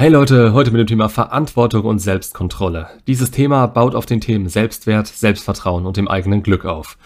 Hey Leute, heute mit dem Thema Verantwortung und Selbstkontrolle. Dieses Thema baut auf den Themen Selbstwert, Selbstvertrauen und dem eigenen Glück auf.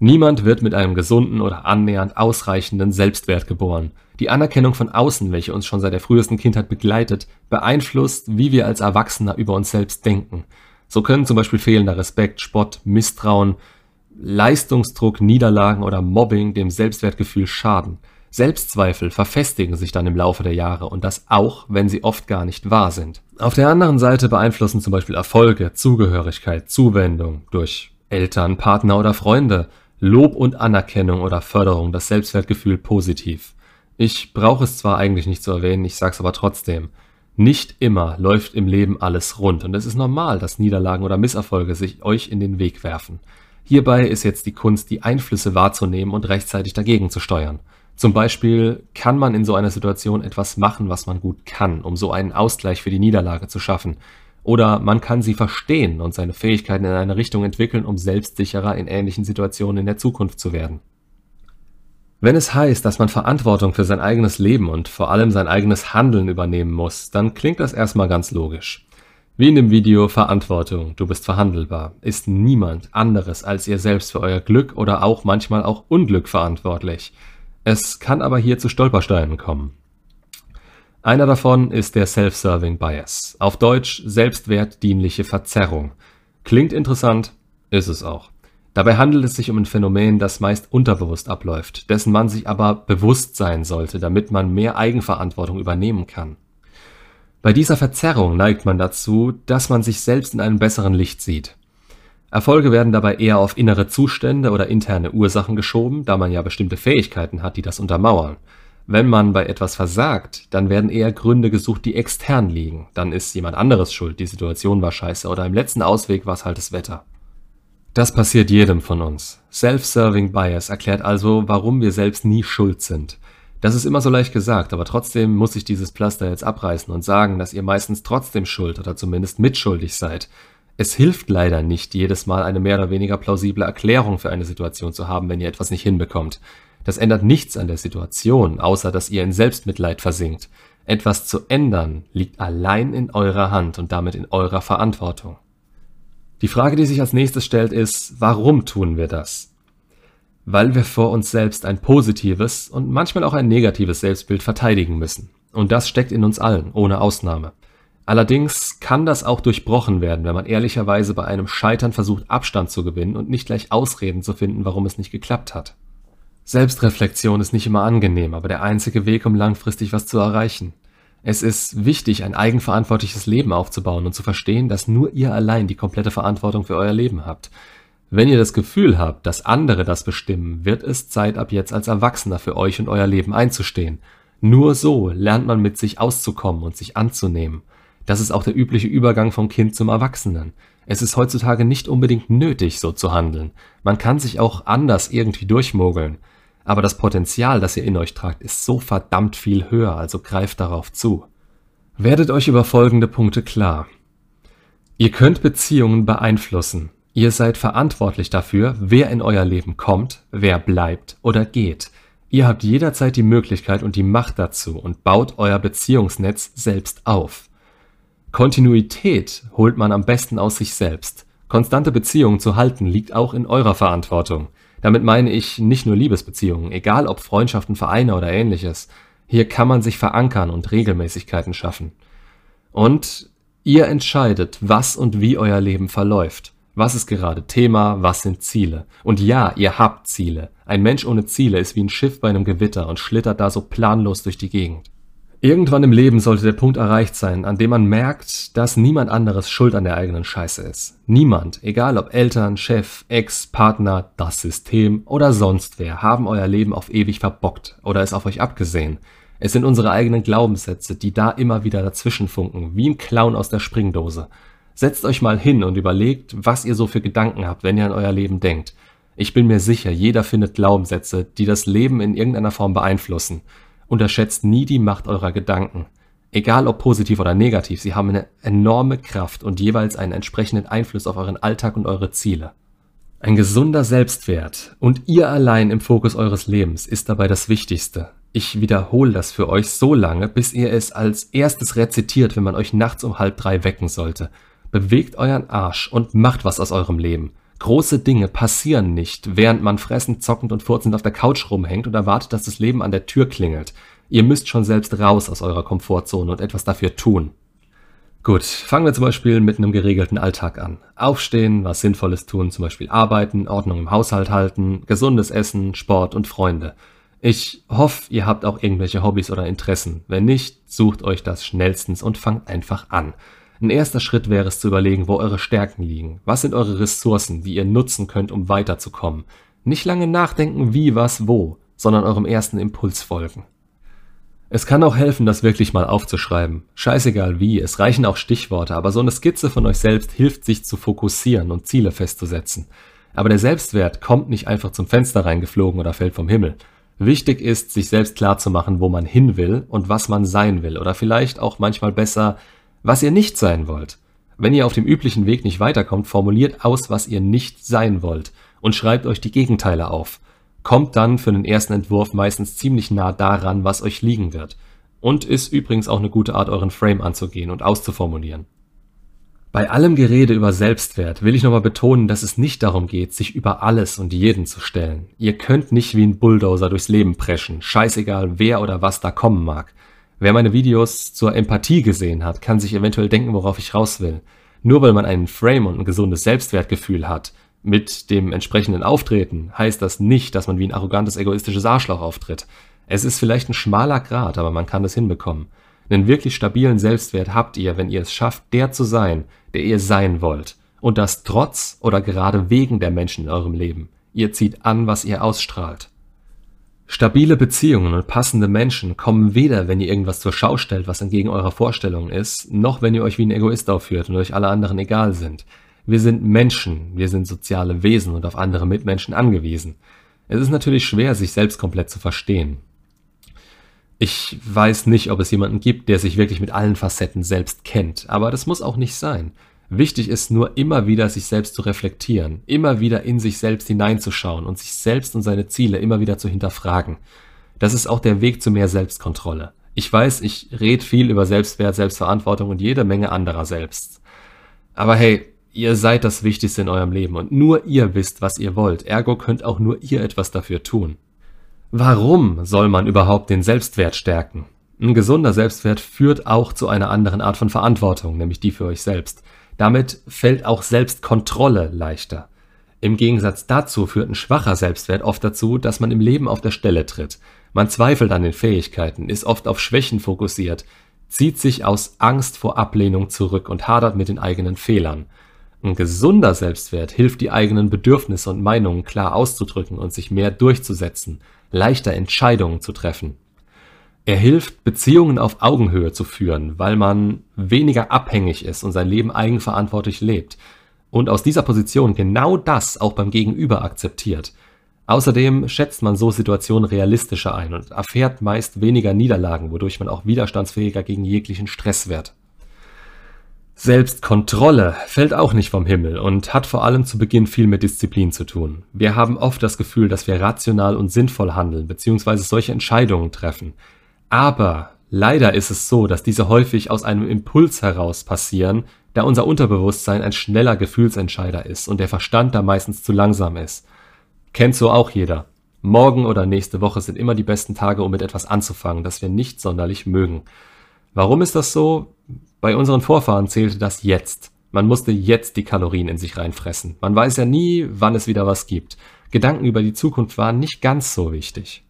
Niemand wird mit einem gesunden oder annähernd ausreichenden Selbstwert geboren. Die Anerkennung von außen, welche uns schon seit der frühesten Kindheit begleitet, beeinflusst, wie wir als Erwachsener über uns selbst denken. So können zum Beispiel fehlender Respekt, Spott, Misstrauen, Leistungsdruck, Niederlagen oder Mobbing dem Selbstwertgefühl schaden. Selbstzweifel verfestigen sich dann im Laufe der Jahre und das auch, wenn sie oft gar nicht wahr sind. Auf der anderen Seite beeinflussen zum Beispiel Erfolge, Zugehörigkeit, Zuwendung durch Eltern, Partner oder Freunde, Lob und Anerkennung oder Förderung das Selbstwertgefühl positiv. Ich brauche es zwar eigentlich nicht zu erwähnen, ich sag's aber trotzdem. Nicht immer läuft im Leben alles rund und es ist normal, dass Niederlagen oder Misserfolge sich euch in den Weg werfen. Hierbei ist jetzt die Kunst, die Einflüsse wahrzunehmen und rechtzeitig dagegen zu steuern. Zum Beispiel kann man in so einer Situation etwas machen, was man gut kann, um so einen Ausgleich für die Niederlage zu schaffen. Oder man kann sie verstehen und seine Fähigkeiten in eine Richtung entwickeln, um selbstsicherer in ähnlichen Situationen in der Zukunft zu werden. Wenn es heißt, dass man Verantwortung für sein eigenes Leben und vor allem sein eigenes Handeln übernehmen muss, dann klingt das erstmal ganz logisch. Wie in dem Video Verantwortung, du bist verhandelbar, ist niemand anderes als ihr selbst für euer Glück oder auch manchmal auch Unglück verantwortlich. Es kann aber hier zu Stolpersteinen kommen. Einer davon ist der Self-Serving Bias, auf Deutsch selbstwertdienliche Verzerrung. Klingt interessant, ist es auch. Dabei handelt es sich um ein Phänomen, das meist unterbewusst abläuft, dessen man sich aber bewusst sein sollte, damit man mehr Eigenverantwortung übernehmen kann. Bei dieser Verzerrung neigt man dazu, dass man sich selbst in einem besseren Licht sieht. Erfolge werden dabei eher auf innere Zustände oder interne Ursachen geschoben, da man ja bestimmte Fähigkeiten hat, die das untermauern. Wenn man bei etwas versagt, dann werden eher Gründe gesucht, die extern liegen. Dann ist jemand anderes schuld, die Situation war scheiße oder im letzten Ausweg war es halt das Wetter. Das passiert jedem von uns. Self-Serving Bias erklärt also, warum wir selbst nie schuld sind. Das ist immer so leicht gesagt, aber trotzdem muss ich dieses Pflaster jetzt abreißen und sagen, dass ihr meistens trotzdem schuld oder zumindest mitschuldig seid. Es hilft leider nicht, jedes Mal eine mehr oder weniger plausible Erklärung für eine Situation zu haben, wenn ihr etwas nicht hinbekommt. Das ändert nichts an der Situation, außer dass ihr in Selbstmitleid versinkt. Etwas zu ändern liegt allein in eurer Hand und damit in eurer Verantwortung. Die Frage, die sich als nächstes stellt, ist, warum tun wir das? Weil wir vor uns selbst ein positives und manchmal auch ein negatives Selbstbild verteidigen müssen. Und das steckt in uns allen, ohne Ausnahme. Allerdings kann das auch durchbrochen werden, wenn man ehrlicherweise bei einem Scheitern versucht, Abstand zu gewinnen und nicht gleich Ausreden zu finden, warum es nicht geklappt hat. Selbstreflexion ist nicht immer angenehm, aber der einzige Weg, um langfristig was zu erreichen. Es ist wichtig, ein eigenverantwortliches Leben aufzubauen und zu verstehen, dass nur ihr allein die komplette Verantwortung für euer Leben habt. Wenn ihr das Gefühl habt, dass andere das bestimmen, wird es Zeit ab jetzt als Erwachsener für euch und euer Leben einzustehen. Nur so lernt man mit sich auszukommen und sich anzunehmen. Das ist auch der übliche Übergang vom Kind zum Erwachsenen. Es ist heutzutage nicht unbedingt nötig, so zu handeln. Man kann sich auch anders irgendwie durchmogeln. Aber das Potenzial, das ihr in euch tragt, ist so verdammt viel höher, also greift darauf zu. Werdet euch über folgende Punkte klar. Ihr könnt Beziehungen beeinflussen. Ihr seid verantwortlich dafür, wer in euer Leben kommt, wer bleibt oder geht. Ihr habt jederzeit die Möglichkeit und die Macht dazu und baut euer Beziehungsnetz selbst auf. Kontinuität holt man am besten aus sich selbst. Konstante Beziehungen zu halten liegt auch in eurer Verantwortung. Damit meine ich nicht nur Liebesbeziehungen, egal ob Freundschaften, Vereine oder ähnliches. Hier kann man sich verankern und Regelmäßigkeiten schaffen. Und ihr entscheidet, was und wie euer Leben verläuft. Was ist gerade Thema, was sind Ziele? Und ja, ihr habt Ziele. Ein Mensch ohne Ziele ist wie ein Schiff bei einem Gewitter und schlittert da so planlos durch die Gegend. Irgendwann im Leben sollte der Punkt erreicht sein, an dem man merkt, dass niemand anderes schuld an der eigenen Scheiße ist. Niemand, egal ob Eltern, Chef, Ex, Partner, das System oder sonst wer, haben euer Leben auf ewig verbockt oder es auf euch abgesehen. Es sind unsere eigenen Glaubenssätze, die da immer wieder dazwischenfunken, wie ein Clown aus der Springdose. Setzt euch mal hin und überlegt, was ihr so für Gedanken habt, wenn ihr an euer Leben denkt. Ich bin mir sicher, jeder findet Glaubenssätze, die das Leben in irgendeiner Form beeinflussen. Unterschätzt nie die Macht eurer Gedanken. Egal ob positiv oder negativ, sie haben eine enorme Kraft und jeweils einen entsprechenden Einfluss auf euren Alltag und eure Ziele. Ein gesunder Selbstwert und ihr allein im Fokus eures Lebens ist dabei das Wichtigste. Ich wiederhole das für euch so lange, bis ihr es als erstes rezitiert, wenn man euch nachts um halb drei wecken sollte. Bewegt euren Arsch und macht was aus eurem Leben. Große Dinge passieren nicht, während man fressend, zockend und furzend auf der Couch rumhängt und erwartet, dass das Leben an der Tür klingelt. Ihr müsst schon selbst raus aus eurer Komfortzone und etwas dafür tun. Gut, fangen wir zum Beispiel mit einem geregelten Alltag an. Aufstehen, was Sinnvolles tun, zum Beispiel arbeiten, Ordnung im Haushalt halten, gesundes Essen, Sport und Freunde. Ich hoffe, ihr habt auch irgendwelche Hobbys oder Interessen. Wenn nicht, sucht euch das schnellstens und fangt einfach an. Ein erster Schritt wäre es zu überlegen, wo eure Stärken liegen. Was sind eure Ressourcen, die ihr nutzen könnt, um weiterzukommen? Nicht lange nachdenken, wie, was, wo, sondern eurem ersten Impuls folgen. Es kann auch helfen, das wirklich mal aufzuschreiben. Scheißegal wie, es reichen auch Stichworte, aber so eine Skizze von euch selbst hilft, sich zu fokussieren und Ziele festzusetzen. Aber der Selbstwert kommt nicht einfach zum Fenster reingeflogen oder fällt vom Himmel. Wichtig ist, sich selbst klar zu machen, wo man hin will und was man sein will oder vielleicht auch manchmal besser, was ihr nicht sein wollt. Wenn ihr auf dem üblichen Weg nicht weiterkommt, formuliert aus, was ihr nicht sein wollt und schreibt euch die Gegenteile auf. Kommt dann für den ersten Entwurf meistens ziemlich nah daran, was euch liegen wird. Und ist übrigens auch eine gute Art, euren Frame anzugehen und auszuformulieren. Bei allem Gerede über Selbstwert will ich nochmal betonen, dass es nicht darum geht, sich über alles und jeden zu stellen. Ihr könnt nicht wie ein Bulldozer durchs Leben preschen, scheißegal wer oder was da kommen mag. Wer meine Videos zur Empathie gesehen hat, kann sich eventuell denken, worauf ich raus will. Nur weil man einen Frame und ein gesundes Selbstwertgefühl hat, mit dem entsprechenden Auftreten, heißt das nicht, dass man wie ein arrogantes, egoistisches Arschloch auftritt. Es ist vielleicht ein schmaler Grad, aber man kann das hinbekommen. Einen wirklich stabilen Selbstwert habt ihr, wenn ihr es schafft, der zu sein, der ihr sein wollt. Und das trotz oder gerade wegen der Menschen in eurem Leben. Ihr zieht an, was ihr ausstrahlt. Stabile Beziehungen und passende Menschen kommen weder, wenn ihr irgendwas zur Schau stellt, was entgegen eurer Vorstellungen ist, noch wenn ihr euch wie ein Egoist aufführt und euch alle anderen egal sind. Wir sind Menschen, wir sind soziale Wesen und auf andere Mitmenschen angewiesen. Es ist natürlich schwer, sich selbst komplett zu verstehen. Ich weiß nicht, ob es jemanden gibt, der sich wirklich mit allen Facetten selbst kennt, aber das muss auch nicht sein. Wichtig ist nur immer wieder, sich selbst zu reflektieren, immer wieder in sich selbst hineinzuschauen und sich selbst und seine Ziele immer wieder zu hinterfragen. Das ist auch der Weg zu mehr Selbstkontrolle. Ich weiß, ich rede viel über Selbstwert, Selbstverantwortung und jede Menge anderer selbst. Aber hey, ihr seid das Wichtigste in eurem Leben und nur ihr wisst, was ihr wollt. Ergo könnt auch nur ihr etwas dafür tun. Warum soll man überhaupt den Selbstwert stärken? Ein gesunder Selbstwert führt auch zu einer anderen Art von Verantwortung, nämlich die für euch selbst. Damit fällt auch Selbstkontrolle leichter. Im Gegensatz dazu führt ein schwacher Selbstwert oft dazu, dass man im Leben auf der Stelle tritt. Man zweifelt an den Fähigkeiten, ist oft auf Schwächen fokussiert, zieht sich aus Angst vor Ablehnung zurück und hadert mit den eigenen Fehlern. Ein gesunder Selbstwert hilft, die eigenen Bedürfnisse und Meinungen klar auszudrücken und sich mehr durchzusetzen, leichter Entscheidungen zu treffen. Er hilft, Beziehungen auf Augenhöhe zu führen, weil man weniger abhängig ist und sein Leben eigenverantwortlich lebt und aus dieser Position genau das auch beim Gegenüber akzeptiert. Außerdem schätzt man so Situationen realistischer ein und erfährt meist weniger Niederlagen, wodurch man auch widerstandsfähiger gegen jeglichen Stress wird. Selbstkontrolle fällt auch nicht vom Himmel und hat vor allem zu Beginn viel mit Disziplin zu tun. Wir haben oft das Gefühl, dass wir rational und sinnvoll handeln bzw. solche Entscheidungen treffen, aber leider ist es so, dass diese häufig aus einem Impuls heraus passieren, da unser Unterbewusstsein ein schneller Gefühlsentscheider ist und der Verstand da meistens zu langsam ist. Kennt so auch jeder. Morgen oder nächste Woche sind immer die besten Tage, um mit etwas anzufangen, das wir nicht sonderlich mögen. Warum ist das so? Bei unseren Vorfahren zählte das jetzt. Man musste jetzt die Kalorien in sich reinfressen. Man weiß ja nie, wann es wieder was gibt. Gedanken über die Zukunft waren nicht ganz so wichtig.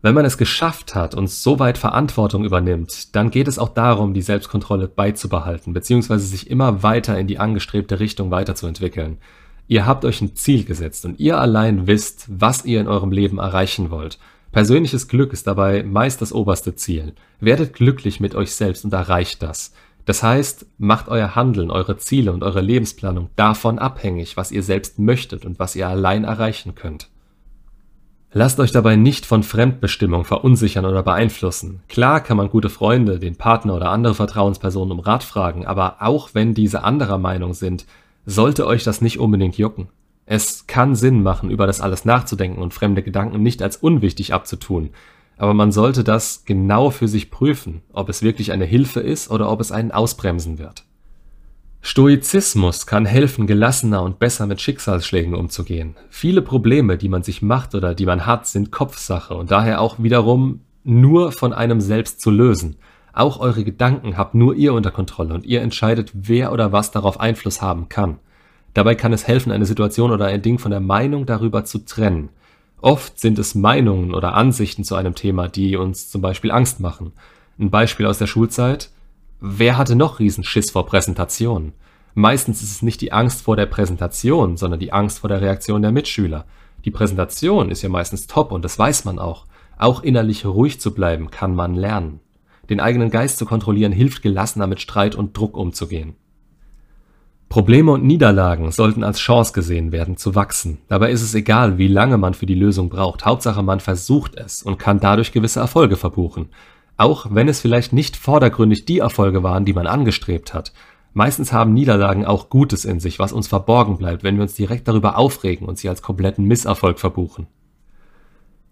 Wenn man es geschafft hat und so weit Verantwortung übernimmt, dann geht es auch darum, die Selbstkontrolle beizubehalten, beziehungsweise sich immer weiter in die angestrebte Richtung weiterzuentwickeln. Ihr habt euch ein Ziel gesetzt und ihr allein wisst, was ihr in eurem Leben erreichen wollt. Persönliches Glück ist dabei meist das oberste Ziel. Werdet glücklich mit euch selbst und erreicht das. Das heißt, macht euer Handeln, eure Ziele und eure Lebensplanung davon abhängig, was ihr selbst möchtet und was ihr allein erreichen könnt. Lasst euch dabei nicht von Fremdbestimmung verunsichern oder beeinflussen. Klar kann man gute Freunde, den Partner oder andere Vertrauenspersonen um Rat fragen, aber auch wenn diese anderer Meinung sind, sollte euch das nicht unbedingt jucken. Es kann Sinn machen, über das alles nachzudenken und fremde Gedanken nicht als unwichtig abzutun. aber man sollte das genau für sich prüfen, ob es wirklich eine Hilfe ist oder ob es einen ausbremsen wird. Stoizismus kann helfen, gelassener und besser mit Schicksalsschlägen umzugehen. Viele Probleme, die man sich macht oder die man hat, sind Kopfsache und daher auch wiederum nur von einem selbst zu lösen. Auch eure Gedanken habt nur ihr unter Kontrolle und ihr entscheidet, wer oder was darauf Einfluss haben kann. Dabei kann es helfen, eine Situation oder ein Ding von der Meinung darüber zu trennen. Oft sind es Meinungen oder Ansichten zu einem Thema, die uns zum Beispiel Angst machen. Ein Beispiel aus der Schulzeit. Wer hatte noch Riesenschiss vor Präsentationen? Meistens ist es nicht die Angst vor der Präsentation, sondern die Angst vor der Reaktion der Mitschüler. Die Präsentation ist ja meistens top und das weiß man auch. Auch innerlich ruhig zu bleiben kann man lernen. Den eigenen Geist zu kontrollieren hilft gelassener mit Streit und Druck umzugehen. Probleme und Niederlagen sollten als Chance gesehen werden, zu wachsen. Dabei ist es egal, wie lange man für die Lösung braucht. Hauptsache, man versucht es und kann dadurch gewisse Erfolge verbuchen. Auch wenn es vielleicht nicht vordergründig die Erfolge waren, die man angestrebt hat. Meistens haben Niederlagen auch Gutes in sich, was uns verborgen bleibt, wenn wir uns direkt darüber aufregen und sie als kompletten Misserfolg verbuchen.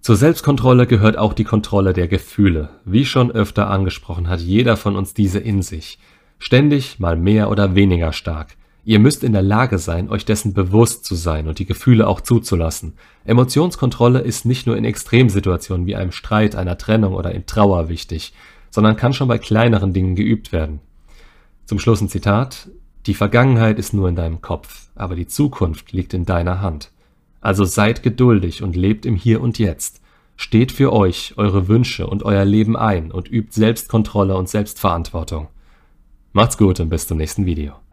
Zur Selbstkontrolle gehört auch die Kontrolle der Gefühle. Wie schon öfter angesprochen, hat jeder von uns diese in sich. Ständig, mal mehr oder weniger stark. Ihr müsst in der Lage sein, euch dessen bewusst zu sein und die Gefühle auch zuzulassen. Emotionskontrolle ist nicht nur in Extremsituationen wie einem Streit, einer Trennung oder in Trauer wichtig, sondern kann schon bei kleineren Dingen geübt werden. Zum Schluss ein Zitat. Die Vergangenheit ist nur in deinem Kopf, aber die Zukunft liegt in deiner Hand. Also seid geduldig und lebt im Hier und Jetzt. Steht für euch, eure Wünsche und euer Leben ein und übt Selbstkontrolle und Selbstverantwortung. Macht's gut und bis zum nächsten Video.